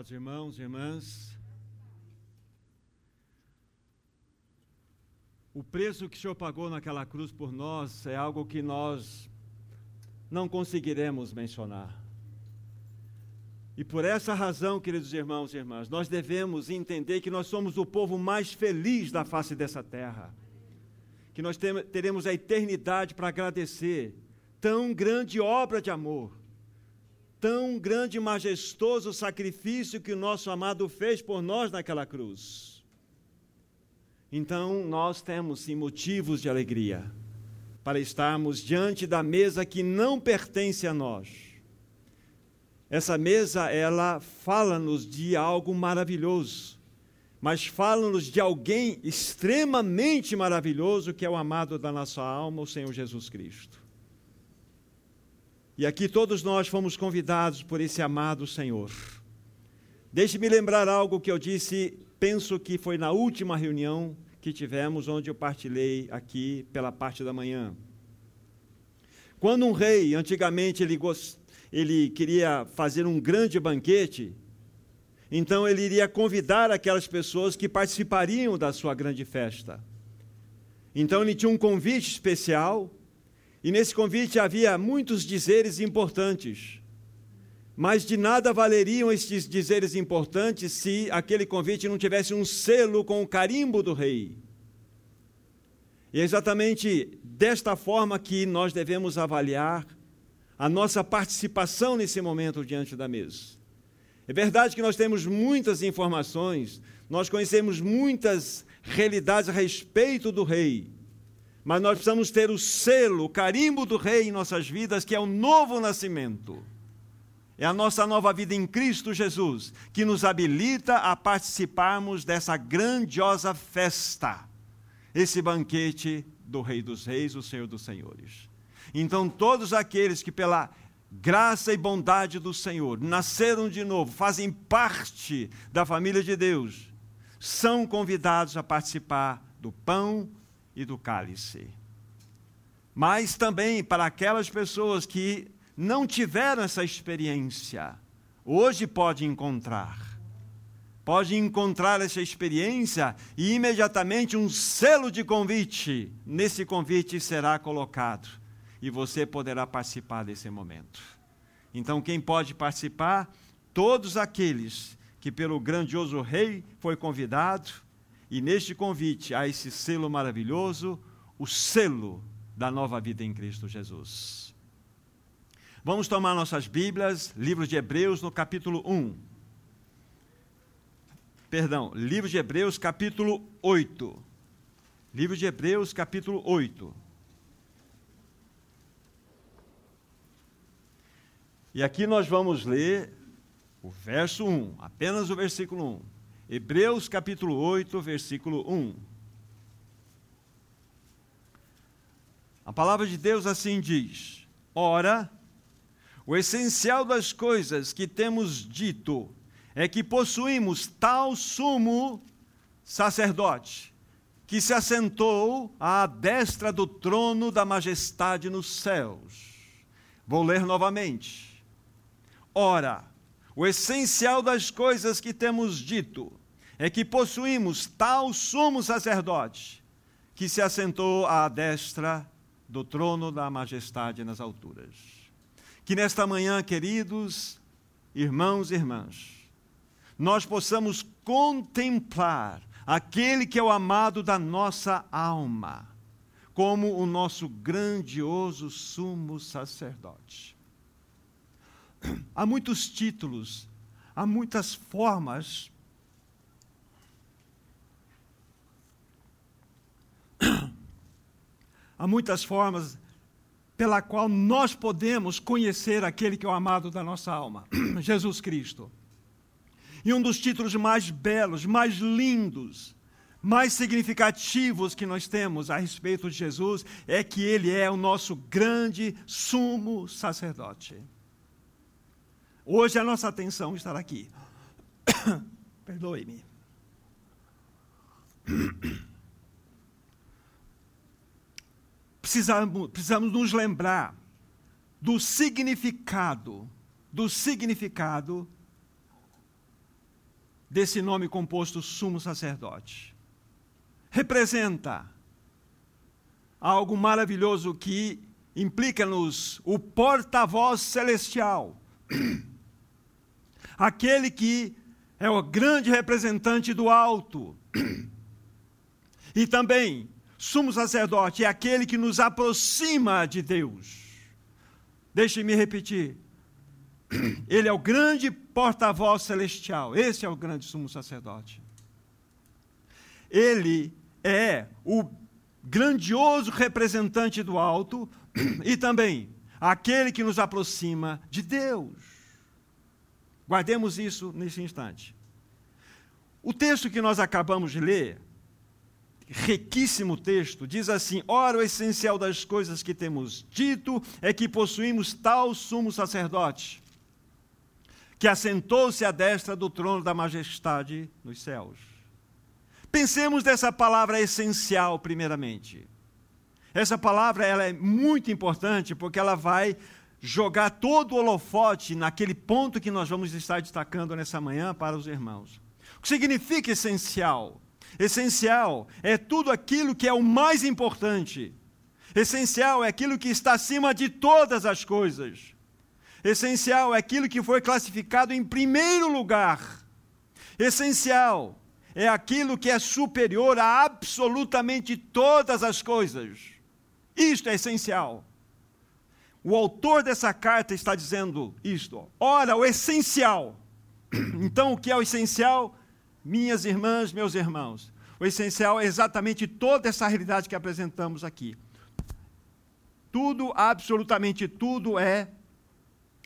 Amados irmãos e irmãs, o preço que o Senhor pagou naquela cruz por nós é algo que nós não conseguiremos mencionar. E por essa razão, queridos irmãos e irmãs, nós devemos entender que nós somos o povo mais feliz da face dessa terra. Que nós teremos a eternidade para agradecer tão grande obra de amor, tão grande e majestoso sacrifício que o nosso amado fez por nós naquela cruz. Então, nós temos sim motivos de alegria para estarmos diante da mesa que não pertence a nós. Essa mesa, ela fala-nos de algo maravilhoso, mas fala-nos de alguém extremamente maravilhoso, que é o amado da nossa alma, o Senhor Jesus Cristo. E aqui todos nós fomos convidados por esse amado Senhor. Deixe-me lembrar algo que eu disse, penso que foi na última reunião que tivemos, onde eu partilhei aqui pela parte da manhã. Quando um rei, antigamente, ele, gost... ele queria fazer um grande banquete, então ele iria convidar aquelas pessoas que participariam da sua grande festa. Então ele tinha um convite especial, e nesse convite havia muitos dizeres importantes. Mas de nada valeriam estes dizeres importantes se aquele convite não tivesse um selo com o carimbo do rei. E é exatamente desta forma que nós devemos avaliar a nossa participação nesse momento diante da mesa. É verdade que nós temos muitas informações, nós conhecemos muitas realidades a respeito do rei, mas nós precisamos ter o selo, o carimbo do Rei em nossas vidas, que é o novo nascimento. É a nossa nova vida em Cristo Jesus, que nos habilita a participarmos dessa grandiosa festa, esse banquete do Rei dos Reis, o Senhor dos Senhores. Então, todos aqueles que, pela graça e bondade do Senhor, nasceram de novo, fazem parte da família de Deus, são convidados a participar do pão e do cálice. Mas também para aquelas pessoas que não tiveram essa experiência, hoje pode encontrar. Pode encontrar essa experiência e imediatamente um selo de convite, nesse convite será colocado e você poderá participar desse momento. Então, quem pode participar? Todos aqueles que, pelo grandioso Rei, foi convidado e neste convite a esse selo maravilhoso, o selo da nova vida em Cristo Jesus. Vamos tomar nossas Bíblias, livro de Hebreus, no capítulo 1. Perdão, livro de Hebreus, capítulo 8. Livro de Hebreus, capítulo 8. E aqui nós vamos ler o verso 1, apenas o versículo 1. Hebreus capítulo 8, versículo 1. A palavra de Deus assim diz: Ora, o essencial das coisas que temos dito é que possuímos tal sumo sacerdote, que se assentou à destra do trono da majestade nos céus. Vou ler novamente. Ora, o essencial das coisas que temos dito é que possuímos tal sumo sacerdote que se assentou à destra do trono da majestade nas alturas. Que nesta manhã, queridos irmãos e irmãs, nós possamos contemplar aquele que é o amado da nossa alma, como o nosso grandioso sumo sacerdote. Há muitos títulos, há muitas formas há muitas formas pela qual nós podemos conhecer aquele que é o amado da nossa alma, Jesus Cristo. E um dos títulos mais belos, mais lindos, mais significativos que nós temos a respeito de Jesus é que ele é o nosso grande sumo sacerdote. Hoje a nossa atenção estará aqui. Perdoe-me. precisamos, precisamos nos lembrar do significado, do significado desse nome composto sumo sacerdote. Representa algo maravilhoso que implica-nos o porta-voz celestial. Aquele que é o grande representante do alto. E também, sumo sacerdote é aquele que nos aproxima de Deus. Deixe-me repetir. Ele é o grande porta-voz celestial. Esse é o grande sumo sacerdote. Ele é o grandioso representante do alto e também aquele que nos aproxima de Deus. Guardemos isso nesse instante. O texto que nós acabamos de ler, riquíssimo texto, diz assim: Ora, o essencial das coisas que temos dito é que possuímos tal sumo sacerdote, que assentou-se à destra do trono da majestade nos céus. Pensemos dessa palavra essencial, primeiramente. Essa palavra ela é muito importante porque ela vai jogar todo o holofote naquele ponto que nós vamos estar destacando nessa manhã para os irmãos. O que significa essencial? Essencial é tudo aquilo que é o mais importante. Essencial é aquilo que está acima de todas as coisas. Essencial é aquilo que foi classificado em primeiro lugar. Essencial é aquilo que é superior a absolutamente todas as coisas. Isto é essencial. O autor dessa carta está dizendo isto. Ora, o essencial. Então, o que é o essencial? Minhas irmãs, meus irmãos. O essencial é exatamente toda essa realidade que apresentamos aqui. Tudo, absolutamente tudo é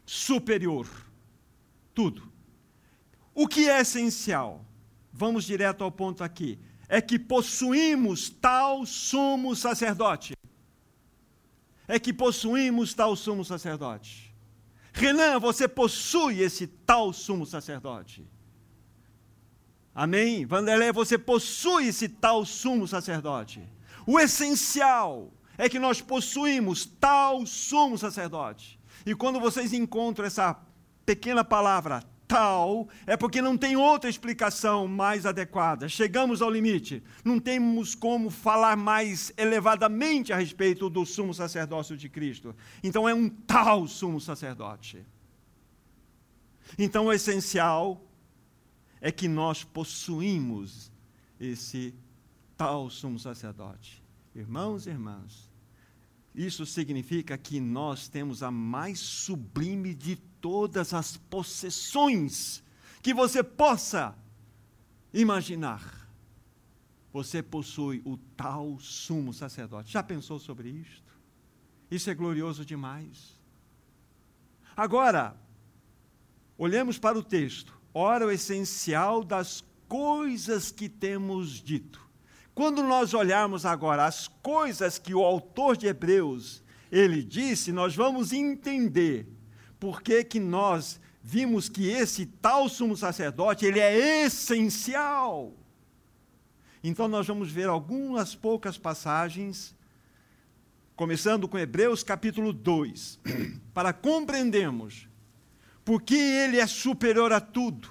superior. Tudo. O que é essencial? Vamos direto ao ponto aqui. É que possuímos tal sumo sacerdote. É que possuímos tal sumo sacerdote. Renan, você possui esse tal sumo sacerdote. Amém? Vanderlei, você possui esse tal sumo sacerdote. O essencial é que nós possuímos tal sumo sacerdote. E quando vocês encontram essa pequena palavra, tal, é porque não tem outra explicação mais adequada. Chegamos ao limite. Não temos como falar mais elevadamente a respeito do sumo sacerdócio de Cristo. Então é um tal sumo sacerdote. Então o essencial é que nós possuímos esse tal sumo sacerdote. Irmãos e irmãs, isso significa que nós temos a mais sublime de todas as possessões que você possa imaginar. Você possui o tal sumo sacerdote. Já pensou sobre isto? Isso é glorioso demais. Agora, olhemos para o texto. Ora, o essencial das coisas que temos dito. Quando nós olharmos agora as coisas que o autor de Hebreus ele disse, nós vamos entender por que, que nós vimos que esse tal sumo sacerdote, ele é essencial. Então nós vamos ver algumas poucas passagens, começando com Hebreus capítulo 2, para compreendermos por que ele é superior a tudo,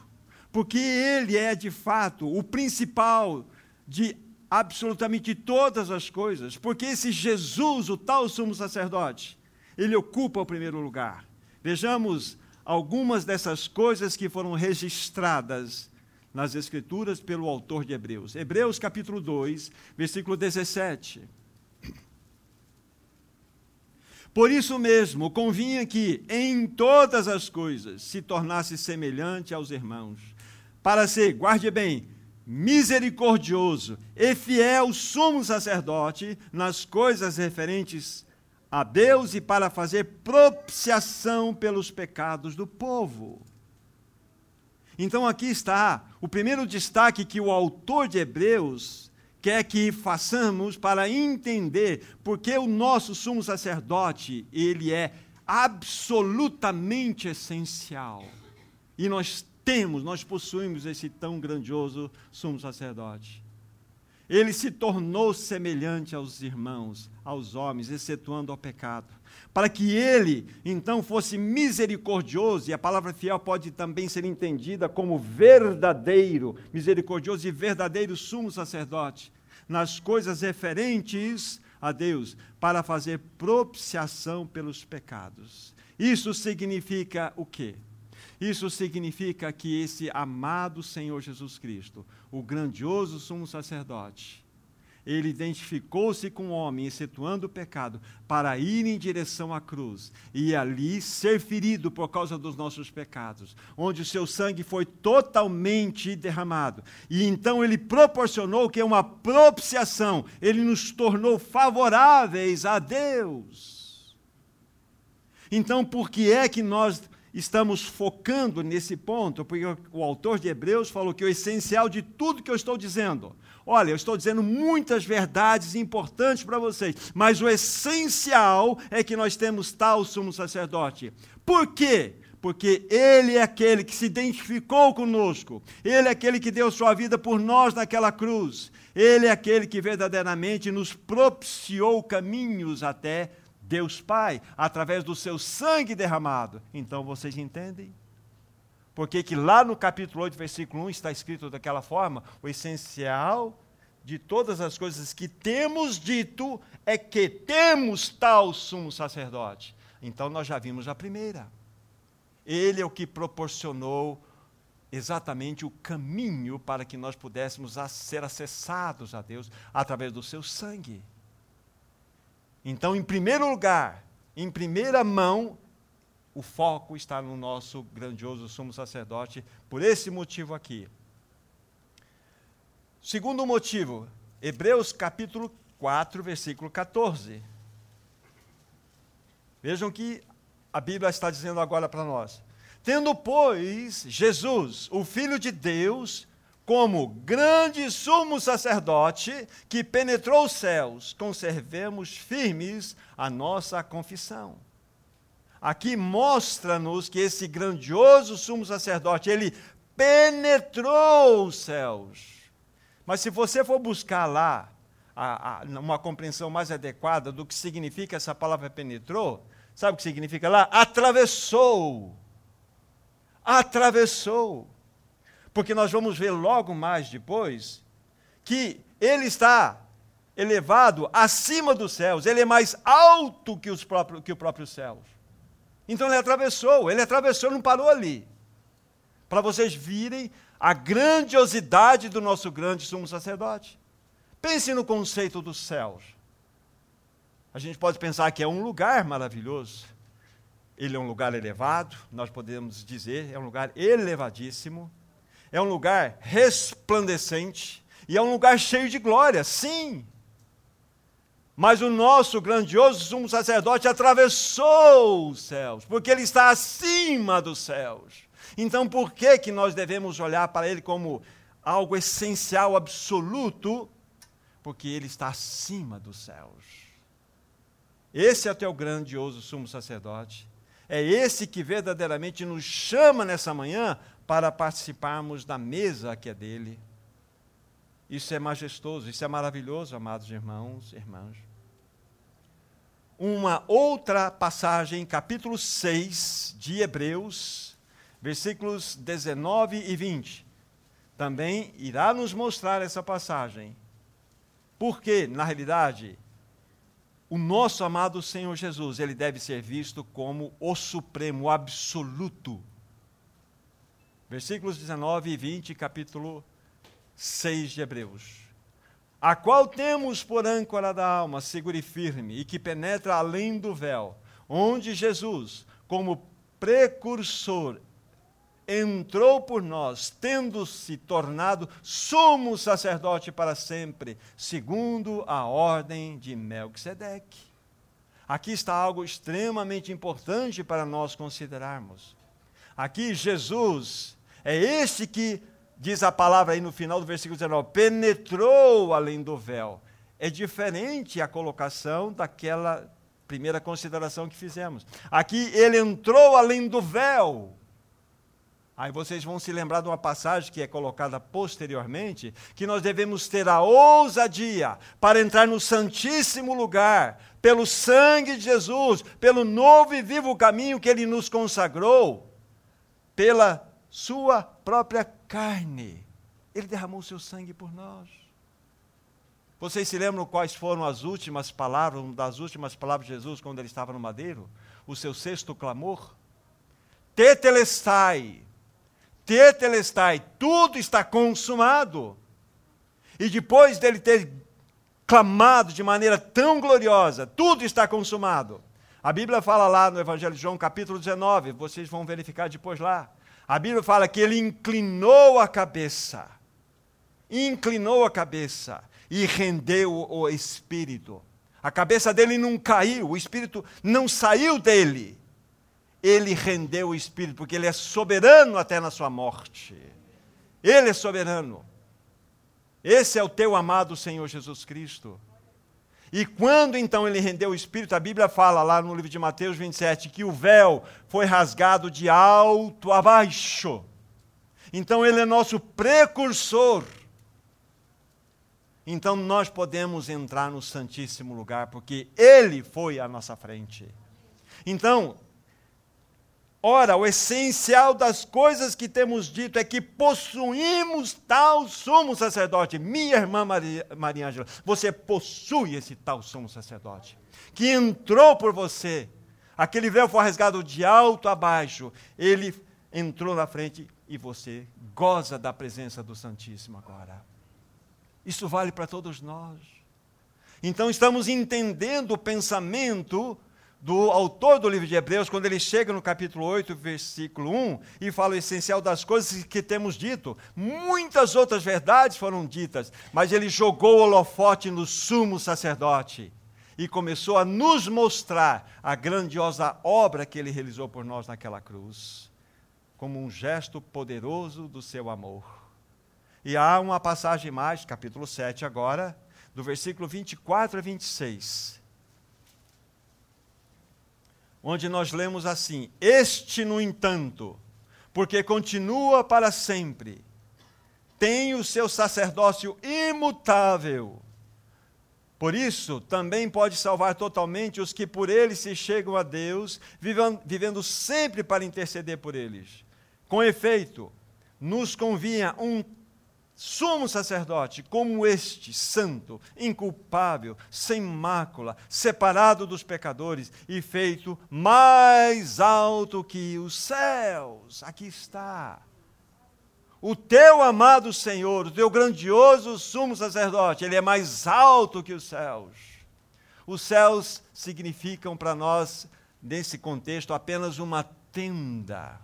porque ele é de fato o principal de absolutamente todas as coisas, porque esse Jesus, o tal sumo sacerdote, ele ocupa o primeiro lugar. Vejamos algumas dessas coisas que foram registradas nas Escrituras pelo autor de Hebreus. Hebreus capítulo 2, versículo 17. Por isso mesmo, convinha que em todas as coisas se tornasse semelhante aos irmãos, para ser, guarde bem, misericordioso e fiel sumo sacerdote nas coisas referentes a Deus e para fazer propiciação pelos pecados do povo. Então aqui está o primeiro destaque que o autor de Hebreus quer que façamos para entender porque o nosso sumo sacerdote, ele é absolutamente essencial. E nós temos, nós possuímos esse tão grandioso sumo sacerdote. Ele se tornou semelhante aos irmãos, aos homens, excetuando ao pecado, para que ele então fosse misericordioso, e a palavra fiel pode também ser entendida como verdadeiro, misericordioso e verdadeiro sumo sacerdote, nas coisas referentes a Deus, para fazer propiciação pelos pecados. Isso significa o quê? Isso significa que esse amado Senhor Jesus Cristo, o grandioso sumo sacerdote, ele identificou-se com o homem, excetuando o pecado, para ir em direção à cruz e ali ser ferido por causa dos nossos pecados, onde o seu sangue foi totalmente derramado. E então ele proporcionou que é uma propiciação, ele nos tornou favoráveis a Deus. Então, por que é que nós estamos focando nesse ponto, porque o autor de Hebreus falou que o essencial de tudo que eu estou dizendo, olha, eu estou dizendo muitas verdades importantes para vocês, mas o essencial é que nós temos tal sumo sacerdote. Por quê? Porque ele é aquele que se identificou conosco, ele é aquele que deu sua vida por nós naquela cruz, ele é aquele que verdadeiramente nos propiciou caminhos até Deus Pai, através do seu sangue derramado. Então vocês entendem? Porque que lá no capítulo 8, versículo 1 está escrito daquela forma, o essencial de todas as coisas que temos dito é que temos tal sumo sacerdote. Então nós já vimos a primeira. Ele é o que proporcionou exatamente o caminho para que nós pudéssemos ser acessados a Deus através do seu sangue. Então, em primeiro lugar, em primeira mão, o foco está no nosso grandioso sumo sacerdote, por esse motivo aqui. Segundo motivo, Hebreus capítulo 4, versículo 14. Vejam que a Bíblia está dizendo agora para nós. Tendo, pois, Jesus, o Filho de Deus, como grande sumo sacerdote que penetrou os céus, conservemos firmes a nossa confissão. Aqui mostra-nos que esse grandioso sumo sacerdote, ele penetrou os céus. Mas se você for buscar lá a, a, uma compreensão mais adequada do que significa essa palavra penetrou, sabe o que significa lá? Atravessou. Atravessou porque nós vamos ver logo mais depois que ele está elevado acima dos céus, ele é mais alto que, os próprios, que o próprio céus. Então ele atravessou, ele atravessou, não parou ali. Para vocês virem a grandiosidade do nosso grande sumo sacerdote. Pense no conceito dos céus. A gente pode pensar que é um lugar maravilhoso. Ele é um lugar elevado, nós podemos dizer, é um lugar elevadíssimo é um lugar resplandecente e é um lugar cheio de glória, sim. Mas o nosso grandioso sumo sacerdote atravessou os céus, porque ele está acima dos céus. Então, por que que nós devemos olhar para ele como algo essencial, absoluto? Porque ele está acima dos céus. Esse é o teu grandioso sumo sacerdote. É esse que verdadeiramente nos chama nessa manhã para participarmos da mesa que é dele. Isso é majestoso, isso é maravilhoso, amados irmãos e irmãs. Uma outra passagem, capítulo 6 de Hebreus, versículos 19 e 20, também irá nos mostrar essa passagem. Porque, na realidade, o nosso amado Senhor Jesus, ele deve ser visto como o supremo, o absoluto versículos 19 e 20, capítulo 6 de Hebreus. A qual temos por âncora da alma, segura e firme, e que penetra além do véu, onde Jesus, como precursor, entrou por nós, tendo-se tornado sumo sacerdote para sempre, segundo a ordem de Melquisedeque. Aqui está algo extremamente importante para nós considerarmos. Aqui Jesus é este que, diz a palavra aí no final do versículo 19, penetrou além do véu. É diferente a colocação daquela primeira consideração que fizemos. Aqui ele entrou além do véu. Aí vocês vão se lembrar de uma passagem que é colocada posteriormente, que nós devemos ter a ousadia para entrar no Santíssimo Lugar, pelo sangue de Jesus, pelo novo e vivo caminho que ele nos consagrou, pela sua própria carne. Ele derramou seu sangue por nós. Vocês se lembram quais foram as últimas palavras, uma das últimas palavras de Jesus quando ele estava no madeiro? O seu sexto clamor? Tetelestai, tetelestai, tudo está consumado. E depois dele ter clamado de maneira tão gloriosa, tudo está consumado. A Bíblia fala lá no Evangelho de João, capítulo 19, vocês vão verificar depois lá. A Bíblia fala que ele inclinou a cabeça, inclinou a cabeça e rendeu o espírito. A cabeça dele não caiu, o espírito não saiu dele. Ele rendeu o espírito, porque ele é soberano até na sua morte. Ele é soberano. Esse é o teu amado Senhor Jesus Cristo. E quando então ele rendeu o espírito, a Bíblia fala lá no livro de Mateus 27 que o véu foi rasgado de alto a baixo. Então ele é nosso precursor então nós podemos entrar no Santíssimo Lugar, porque Ele foi à nossa frente. Então, ora, o essencial das coisas que temos dito é que possuímos tal sumo sacerdote. Minha irmã Maria, Maria Ângela, você possui esse tal sumo sacerdote, que entrou por você. Aquele véu foi rasgado de alto a baixo. Ele entrou na frente e você goza da presença do Santíssimo agora. Isso vale para todos nós. Então estamos entendendo o pensamento do autor do livro de Hebreus, quando ele chega no capítulo 8, versículo 1, e fala o essencial das coisas que temos dito. Muitas outras verdades foram ditas, mas ele jogou o holofote no sumo sacerdote e começou a nos mostrar a grandiosa obra que ele realizou por nós naquela cruz, como um gesto poderoso do seu amor. E há uma passagem mais, capítulo 7 agora, do versículo 24 a 26, onde nós lemos assim: Este, no entanto, porque continua para sempre, tem o seu sacerdócio imutável. Por isso, também pode salvar totalmente os que por ele se chegam a Deus, vivendo, sempre para interceder por eles. Com efeito, nos convinha um sumo sacerdote como este, santo, inculpável, sem mácula, separado dos pecadores e feito mais alto que os céus. Aqui está. O teu amado Senhor, o teu grandioso sumo sacerdote, ele é mais alto que os céus. Os céus significam para nós, nesse contexto, apenas uma tenda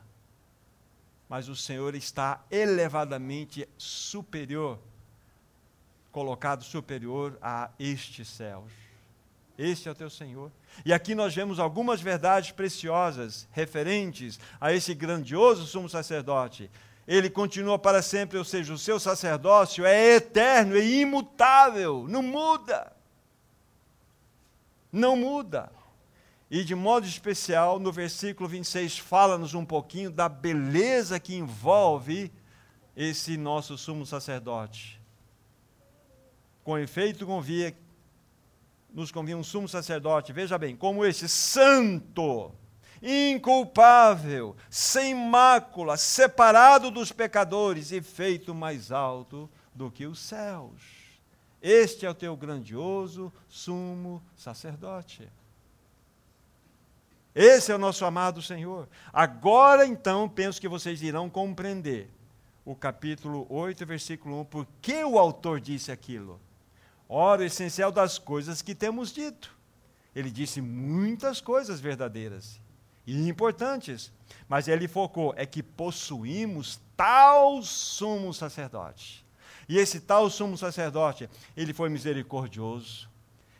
mas o Senhor está elevadamente superior, colocado superior a estes céus. Este é o teu Senhor. E aqui nós vemos algumas verdades preciosas referentes a esse grandioso sumo sacerdote. Ele continua para sempre, ou seja, o seu sacerdócio é eterno e imutável, não muda. Não muda. E de modo especial, no versículo 26, fala-nos um pouquinho da beleza que envolve esse nosso sumo sacerdote. Com efeito, convia, nos convia um sumo sacerdote, veja bem, como esse santo, inculpável, sem mácula, separado dos pecadores e feito mais alto do que os céus. Este é o teu grandioso sumo sacerdote. Esse é o nosso amado Senhor. Agora então, penso que vocês irão compreender o capítulo 8, versículo 1, por que o autor disse aquilo. Ora, o essencial das coisas que temos dito. Ele disse muitas coisas verdadeiras e importantes, mas ele focou é que possuímos tal sumo sacerdote. E esse tal sumo sacerdote, ele foi misericordioso,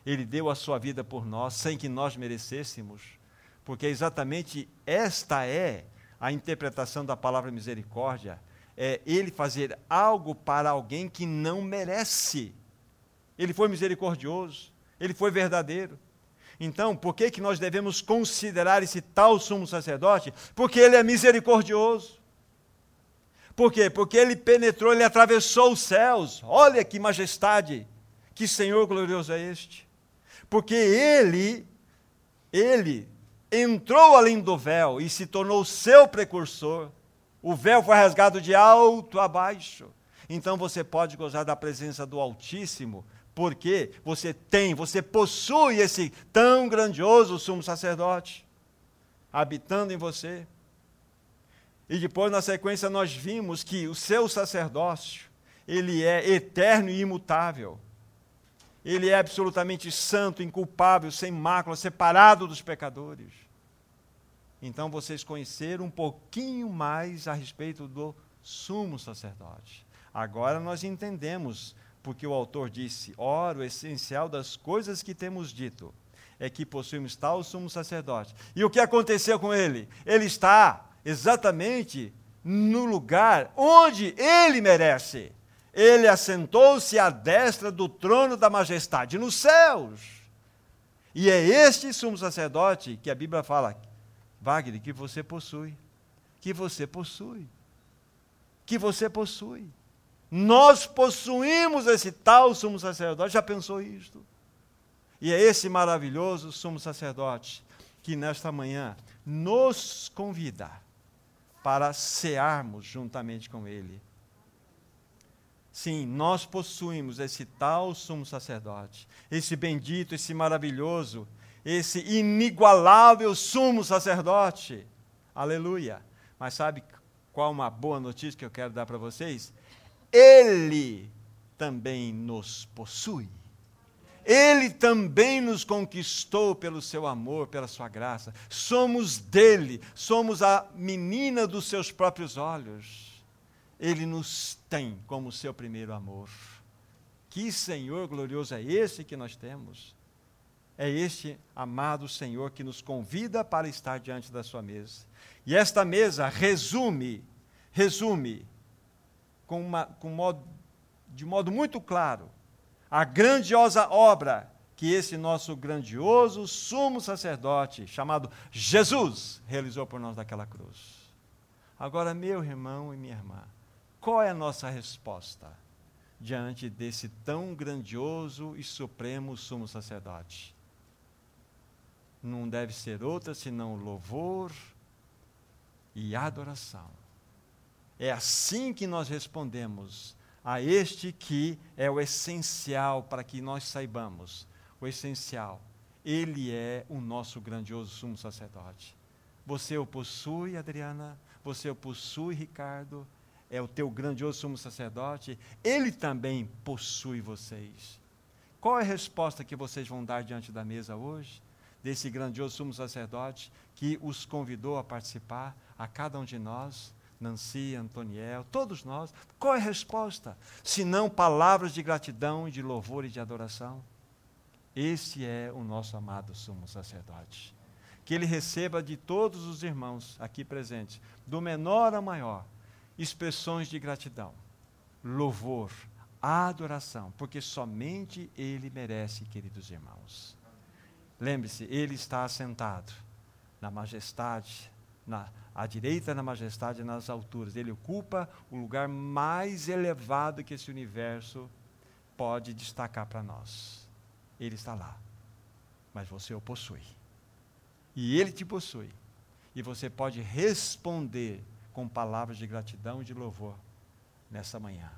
ele deu a sua vida por nós sem que nós merecêssemos porque exatamente esta é a interpretação da palavra misericórdia, é ele fazer algo para alguém que não merece. Ele foi misericordioso, ele foi verdadeiro. Então, por que, que nós devemos considerar esse tal sumo sacerdote? Porque ele é misericordioso. Por quê? Porque ele penetrou, ele atravessou os céus. Olha que majestade, que Senhor glorioso é este. Porque ele, ele entrou além do véu e se tornou seu precursor. O véu foi rasgado de alto a baixo. Então você pode gozar da presença do Altíssimo, porque você tem, você possui esse tão grandioso sumo sacerdote habitando em você. E depois, na sequência, nós vimos que o seu sacerdócio, ele é eterno e imutável. Ele é absolutamente santo, inculpável, sem mácula, separado dos pecadores. Então vocês conheceram um pouquinho mais a respeito do sumo sacerdote. Agora nós entendemos porque o autor disse: ora, o essencial das coisas que temos dito é que possuímos tal sumo sacerdote. E o que aconteceu com ele? Ele está exatamente no lugar onde ele merece. Ele assentou-se à destra do trono da majestade nos céus. E é este sumo sacerdote que a Bíblia fala, Wagner, que você possui. Que você possui. Que você possui. Nós possuímos esse tal sumo sacerdote. Já pensou isto? E é esse maravilhoso sumo sacerdote que nesta manhã nos convida para cearmos juntamente com ele. Sim, nós possuímos esse tal sumo sacerdote, esse bendito, esse maravilhoso, esse inigualável sumo sacerdote. Aleluia. Mas sabe qual uma boa notícia que eu quero dar para vocês? Ele também nos possui. Ele também nos conquistou pelo seu amor, pela sua graça. Somos dele, somos a menina dos seus próprios olhos. Ele nos tem como seu primeiro amor. Que Senhor glorioso é esse que nós temos? É este amado Senhor que nos convida para estar diante da sua mesa. E esta mesa resume, resume com, uma, com modo, de modo muito claro a grandiosa obra que esse nosso grandioso sumo sacerdote, chamado Jesus, realizou por nós naquela cruz. Agora, meu irmão e minha irmã, qual é a nossa resposta diante desse tão grandioso e supremo sumo sacerdote? Não deve ser outra senão louvor e adoração. É assim que nós respondemos a este que é o essencial para que nós saibamos. O essencial. Ele é o nosso grandioso sumo sacerdote. Você o possui, Adriana? Você o possui, Ricardo? É o teu grandioso sumo sacerdote? Ele também possui vocês. Qual é a resposta que vocês vão dar diante da mesa hoje? Desse grandioso sumo sacerdote que os convidou a participar, a cada um de nós? Nancy, Antoniel, todos nós. Qual é a resposta? Se não palavras de gratidão, de louvor e de adoração. Esse é o nosso amado sumo sacerdote. Que ele receba de todos os irmãos aqui presentes, do menor ao maior, expressões de gratidão, louvor, adoração, porque somente ele merece, queridos irmãos. Lembre-se, ele está assentado na majestade, na à direita na majestade nas alturas. Ele ocupa o lugar mais elevado que esse universo pode destacar para nós. Ele está lá. Mas você o possui. E ele te possui. E você pode responder com palavras de gratidão e de louvor nessa manhã.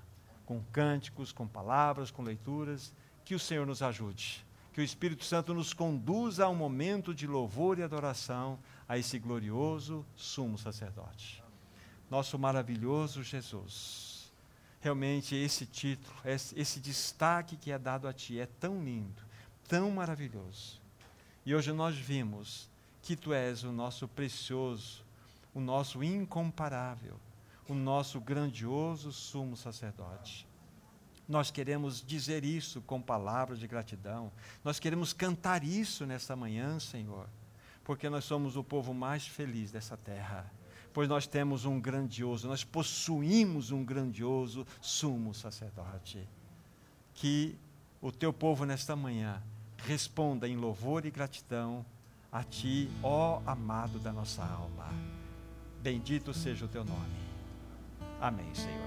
Com cânticos, com palavras, com leituras. Que o Senhor nos ajude. Que o Espírito Santo nos conduza a um momento de louvor e adoração a esse glorioso sumo sacerdote. Nosso maravilhoso Jesus. Realmente esse título, esse, esse destaque que é dado a ti é tão lindo, tão maravilhoso. E hoje nós vimos que tu és o nosso precioso, o nosso incomparável, o nosso grandioso sumo sacerdote. Nós queremos dizer isso com palavras de gratidão. Nós queremos cantar isso nesta manhã, Senhor porque nós somos o povo mais feliz dessa terra. Pois nós temos um grandioso, nós possuímos um grandioso sumo sacerdote. Que o teu povo nesta manhã responda em louvor e gratidão a ti, ó amado da nossa alma. Bendito seja o teu nome. Amém, Senhor.